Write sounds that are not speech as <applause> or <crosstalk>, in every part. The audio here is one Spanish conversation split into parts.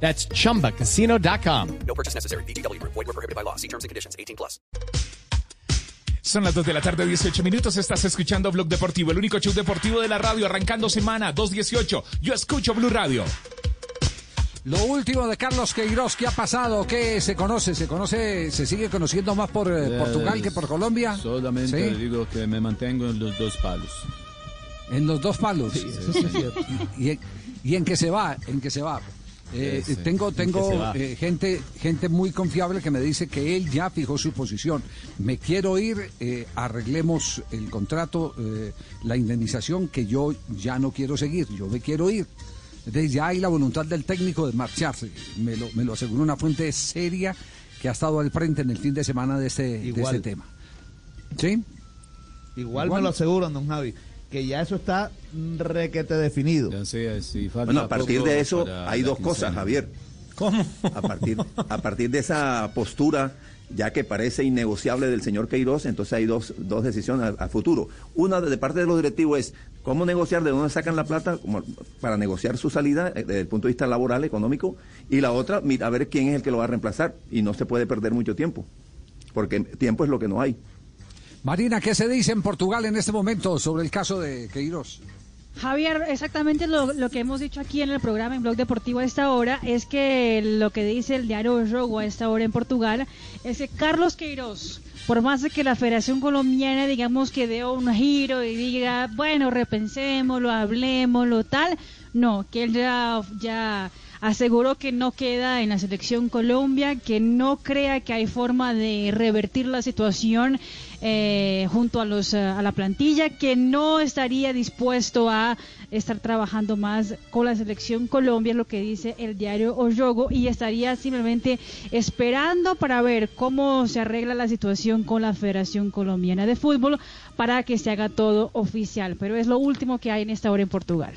That's chumbacasino.com. No purchase necessary. BGW. Void were prohibited by law. See terms and conditions. 18 plus. Son las 2 de la tarde, 18 minutos. Estás escuchando Blog Deportivo, el único show deportivo de la radio, arrancando semana 218. Yo escucho Blue Radio. Lo último de Carlos Queiroz, ¿qué ha pasado? ¿Qué se conoce? ¿Se conoce, se sigue conociendo más por eh, Portugal que por Colombia? Solamente ¿Sí? digo que me mantengo en los dos palos. En los dos palos. <laughs> ¿Y, en, y en que se va, en que se va. Eh, tengo tengo eh, gente gente muy confiable que me dice que él ya fijó su posición. Me quiero ir, eh, arreglemos el contrato, eh, la indemnización, que yo ya no quiero seguir, yo me quiero ir. Entonces ya hay la voluntad del técnico de marcharse. Me lo, me lo aseguró una fuente seria que ha estado al frente en el fin de semana de este, de este tema. ¿Sí? Igual, Igual. me lo aseguran, don Javi, que ya eso está requete definido. Ya sea, si falta Bueno, a partir de eso hay dos cosas. Javier. ¿Cómo? A partir, a partir de esa postura, ya que parece innegociable del señor Queiroz, entonces hay dos, dos decisiones a, a futuro. Una de, parte de los directivos es cómo negociar, de dónde sacan la plata como para negociar su salida eh, desde el punto de vista laboral, económico, y la otra, mira, a ver quién es el que lo va a reemplazar. Y no se puede perder mucho tiempo, porque tiempo es lo que no hay. Marina, ¿qué se dice en Portugal en este momento sobre el caso de Queiroz? Javier, exactamente lo, que hemos dicho aquí en el programa en Blog Deportivo a esta hora es que lo que dice el diario Rogo a esta hora en Portugal es que Carlos Queiroz, por más de que la Federación Colombiana digamos que dé un giro y diga, bueno, repensémoslo, hablemoslo, tal, no, que él ya aseguró que no queda en la selección Colombia, que no crea que hay forma de revertir la situación eh, junto a los eh, a la plantilla, que no estaría dispuesto a estar trabajando más con la selección Colombia, lo que dice el diario Oyogo, y estaría simplemente esperando para ver cómo se arregla la situación con la Federación Colombiana de Fútbol para que se haga todo oficial. Pero es lo último que hay en esta hora en Portugal.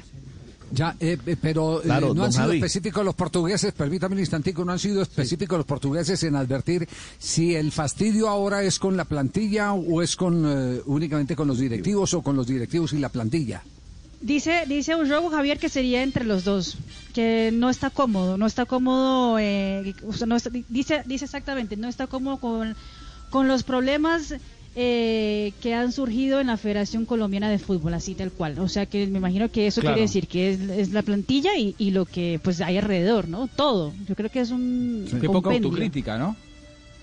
Ya, eh, eh, pero eh, no han sido Javi. específicos los portugueses, permítame un instantico, no han sido específicos los portugueses en advertir si el fastidio ahora es con la plantilla o es con eh, únicamente con los directivos o con los directivos y la plantilla. Dice, dice Ullogo Javier que sería entre los dos, que no está cómodo, no está cómodo, eh, no está- dice, dice exactamente, no está cómodo con, con los problemas eh, que han surgido en la Federación Colombiana de Fútbol, así tal cual. O sea que me imagino que eso Claro. quiere decir que es, es la plantilla y, y lo que pues hay alrededor, ¿no? Todo. Yo creo que es un Qué poca autocrítica, ¿no?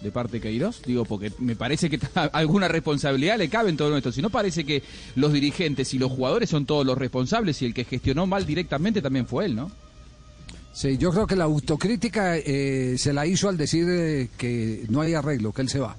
De parte de Queiroz. Digo, porque me parece que <laughs> alguna responsabilidad le cabe en todo esto. Si no parece que los dirigentes y los jugadores son todos los responsables y el que gestionó mal directamente también fue él, ¿no? Sí, yo creo que la autocrítica eh, se la hizo al decir eh, que no hay arreglo, que él se va.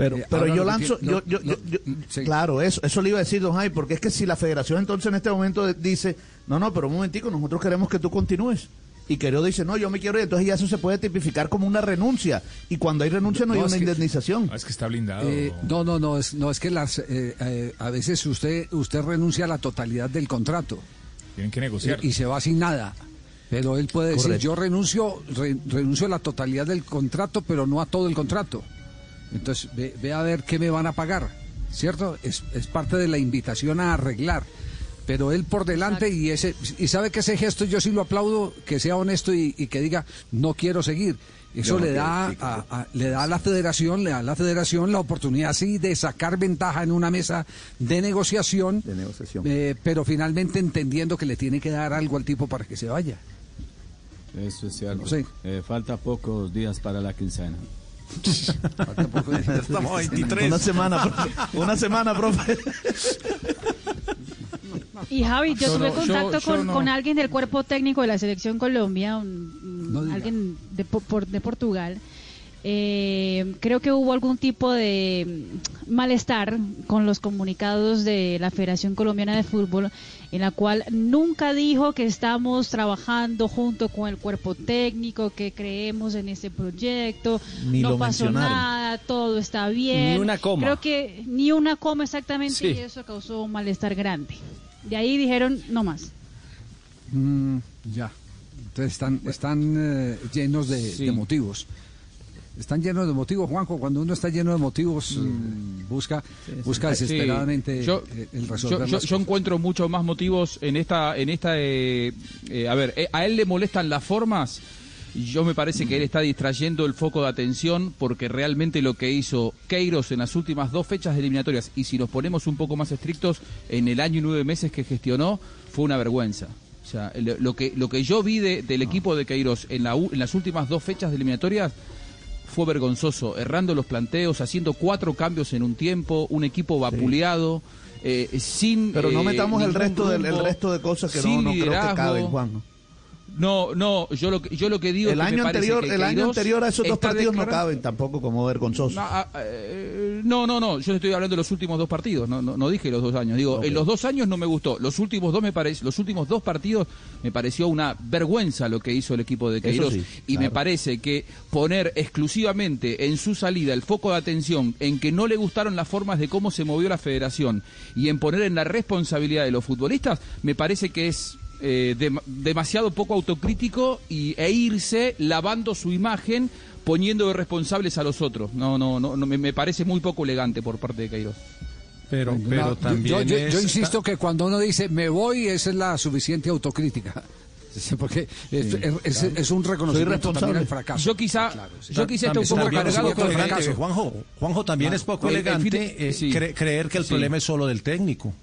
Pero, Eh, pero yo lanzo, yo, yo, yo- yo- sí. claro, eso, eso le iba a decir, don Javi, porque es que si la federación entonces en este momento dice, no, no, pero un momentico, nosotros queremos que tú continúes. Y Queiroz dice, no, yo me quiero ir, entonces ya eso se puede tipificar como una renuncia. Y cuando hay renuncia no, No, hay una que- indemnización. No, es que está blindado. Eh, no, no, no, es, no, es que las, eh, eh, a veces usted, usted renuncia a la totalidad del contrato. Tienen que negociar. y, y se va sin nada. Pero él puede decir, yo renuncio, re- renuncio a la totalidad del contrato, pero no a todo el contrato. Entonces, ve, ve a ver qué me van a pagar, ¿cierto? Es, es parte de la invitación a arreglar. Pero él por delante y ese y sabe que ese gesto yo sí lo aplaudo, que sea honesto y, y que diga, no quiero seguir. Eso no le da a, a- le da a la federación, le da a la federación la oportunidad sí de sacar ventaja en una mesa de negociación, De negociación. eh, pero finalmente entendiendo que le tiene que dar algo al tipo para que se vaya. Eso es cierto. Sí. Eh, falta pocos días para la quincena. Estamos a 23. Una semana, profe. Una semana, profe. Y Javi, yo, Yo tuve no, contacto yo- yo con, no. con alguien del cuerpo técnico de la selección Colombia, un- un- No alguien de, po- por- de Portugal, eh, creo que hubo algún tipo de mm, malestar con los comunicados de la Federación Colombiana de Fútbol, en la cual nunca dijo que estamos trabajando junto con el cuerpo técnico, que creemos en este proyecto, Ni no lo pasó nada, todo está bien. Ni una coma. Creo que ni una coma exactamente Sí. y eso causó un malestar grande. De ahí dijeron no más. Mm, ya. Entonces están, están eh, llenos de, Sí. de motivos. Están llenos de motivos, Juanjo. Cuando uno está lleno de motivos, eh, busca, busca Sí. desesperadamente Yo- eh, el Yo, resolver yo- yo encuentro muchos más motivos en esta, en esta, eh, eh, a ver, eh, a él le molestan las formas. Yo me parece que él está distrayendo el foco de atención porque realmente lo que hizo Queiros en las últimas dos fechas de eliminatorias y si nos ponemos un poco más estrictos en el año y nueve meses que gestionó fue una vergüenza. O sea, lo, lo que lo que yo vi de- del equipo de Queiros en, la, u- en las últimas dos fechas de eliminatorias fue vergonzoso, errando los planteos, haciendo cuatro cambios en un tiempo, un equipo vapuleado, eh, sin. Pero no eh, metamos el resto, del, el rumbo, resto de cosas que no, no creo que caben, Juan. No, no, yo lo que, yo lo que digo El es que me año parece anterior, que el año anterior a esos dos partidos no caben tampoco como vergonzosos. No, ah, eh, no, no, no, yo estoy hablando de los últimos dos partidos, no, no, no dije los dos años. Digo, en los dos años no me gustó, los últimos dos me parece, los últimos dos partidos me pareció una vergüenza lo que hizo el equipo de Queiroz sí, y me parece que poner exclusivamente en su salida el foco de atención en que no le gustaron las formas de cómo se movió la Federación y en poner en la responsabilidad de los futbolistas, me parece que es eh, dem- demasiado poco autocrítico y, e irse lavando su imagen poniendo de responsables a los otros. No, no, no, no, me, me parece muy poco elegante por parte de Queiroz. Pero, pero también yo, yo- yo es- insisto que cuando uno dice me voy, esa es la suficiente autocrítica. <laughs> Porque es, es- es un reconocimiento también al fracaso. Yo quizá, Claro, sí. yo quizá esté un poco cargado con elegante, fracaso. Juanjo, Juanjo también es poco El- el fin elegante de- eh, sí. cre- creer que el Sí. problema es solo del técnico.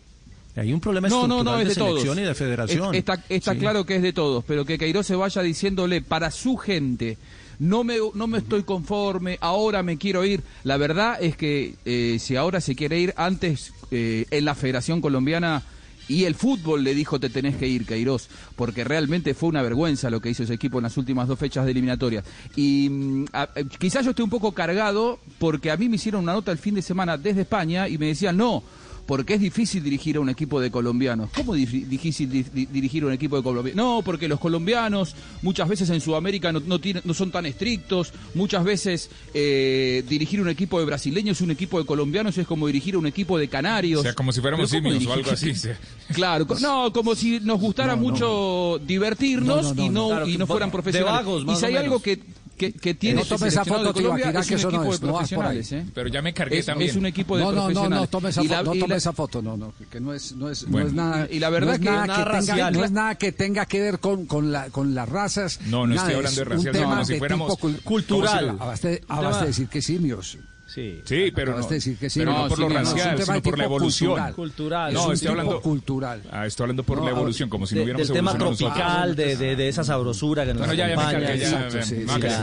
Hay un problema No, no, no, es de de todos. selección y de federación. Es- Está, está Sí. claro que es de todos, pero que Queiroz se vaya diciéndole para su gente, no me, no me estoy conforme, ahora me quiero ir. La verdad es que eh, si ahora se quiere ir, antes eh, en la Federación Colombiana y el fútbol le dijo te tenés que ir, Queiroz, porque realmente fue una vergüenza lo que hizo ese equipo en las últimas dos fechas de eliminatorias. Y mm, eh, quizás yo esté un poco cargado porque a mí me hicieron una nota el fin de semana desde España y me decían, no, porque es difícil dirigir a un equipo de colombianos. ¿Cómo dif- difícil di- di- dirigir a un equipo de colombianos? No, porque los colombianos muchas veces en Sudamérica no, no, tienen- no son tan estrictos, muchas veces eh, dirigir un equipo de brasileños y un equipo de colombianos es como dirigir a un equipo de canarios. O sea, como si fuéramos Pero ¿cómo simios o algo así. <laughs> sí. Claro, no, como si nos gustara mucho divertirnos No, no, no, y no. Claro, y no fueran profesionales. vagos, y si hay algo que, que, que tiene No este tome esa foto, de Colombia es que un eso no equipo es, de no vas por ahí. profesionales, ¿eh? Pero ya me cargué Es, también. es un equipo de No, no, no, profesionales. no, tome esa, la- no y tome la- esa foto, no, no, que no es, no es, no es nada, Y la verdad no es que nada, nada que tenga, no es nada que tenga que ver con, con, la, con las razas. No, no nada, estoy hablando es de racial, no, no, si de fuéramos- cultural. Abaste, abaste de decir que simios. Sí. Sí, pero no, de decir que sí. pero no No, por sí, lo no, no, es un racial, tema sino por la evolución. cultural. Cultural. No, es estoy hablando- cultural. Ah, estoy hablando por No, la evolución, como si De- no hubiéramos del tema tropical, de, de, de esa sabrosura que nos acompaña.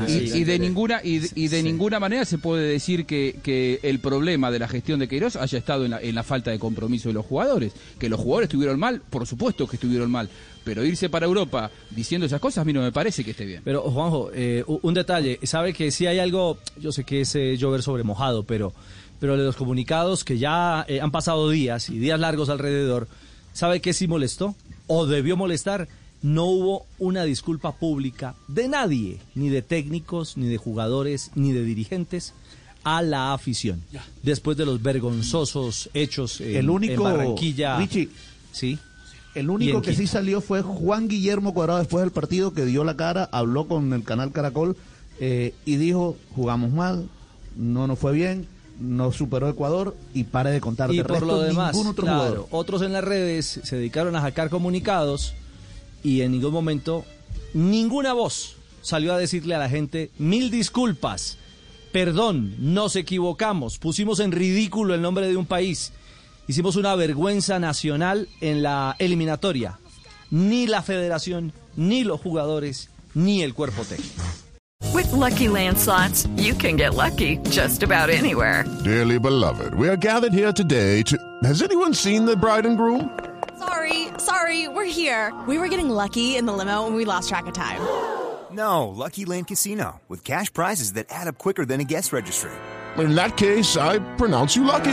y, de ninguna y de ninguna manera se puede decir que, que el problema de la gestión de Queiroz haya estado en la, en la falta de compromiso de los jugadores. Que los jugadores estuvieron mal, por supuesto que estuvieron mal. Pero irse para Europa diciendo esas cosas a mí no me parece que esté bien. Pero, Juanjo, eh, un detalle. Sabe que si hay algo, yo sé que es eh, llover sobre mojado, pero, pero de los comunicados que ya eh, han pasado días y días largos alrededor, ¿sabe que sí molestó? ¿O debió molestar? No hubo una disculpa pública de nadie, ni de técnicos, ni de jugadores, ni de dirigentes, a la afición. Después de los vergonzosos hechos en, El único- en Barranquilla. Richie. Sí. El único que sí salió fue Juan Guillermo Cuadrado después del partido que dio la cara, habló con el canal Caracol eh, y dijo, jugamos mal, no nos fue bien, nos superó Ecuador y pare de contar. Y De por resto, lo demás, ningún otro claro, otros en las redes se dedicaron a sacar comunicados y en ningún momento ninguna voz salió a decirle a la gente mil disculpas, perdón, nos equivocamos, pusimos en ridículo el nombre de un país, hicimos una vergüenza nacional en la eliminatoria. Ni la federación, ni los jugadores, ni el cuerpo técnico. With Lucky Land slots, you can get lucky just about anywhere. Dearly beloved, we are gathered here today to. Has anyone seen the bride and groom? Sorry, sorry, we're here. We were getting lucky in the limo and we lost track of time. No, Lucky Land Casino, with cash prizes that add up quicker than a guest registry. In that case, I pronounce you lucky.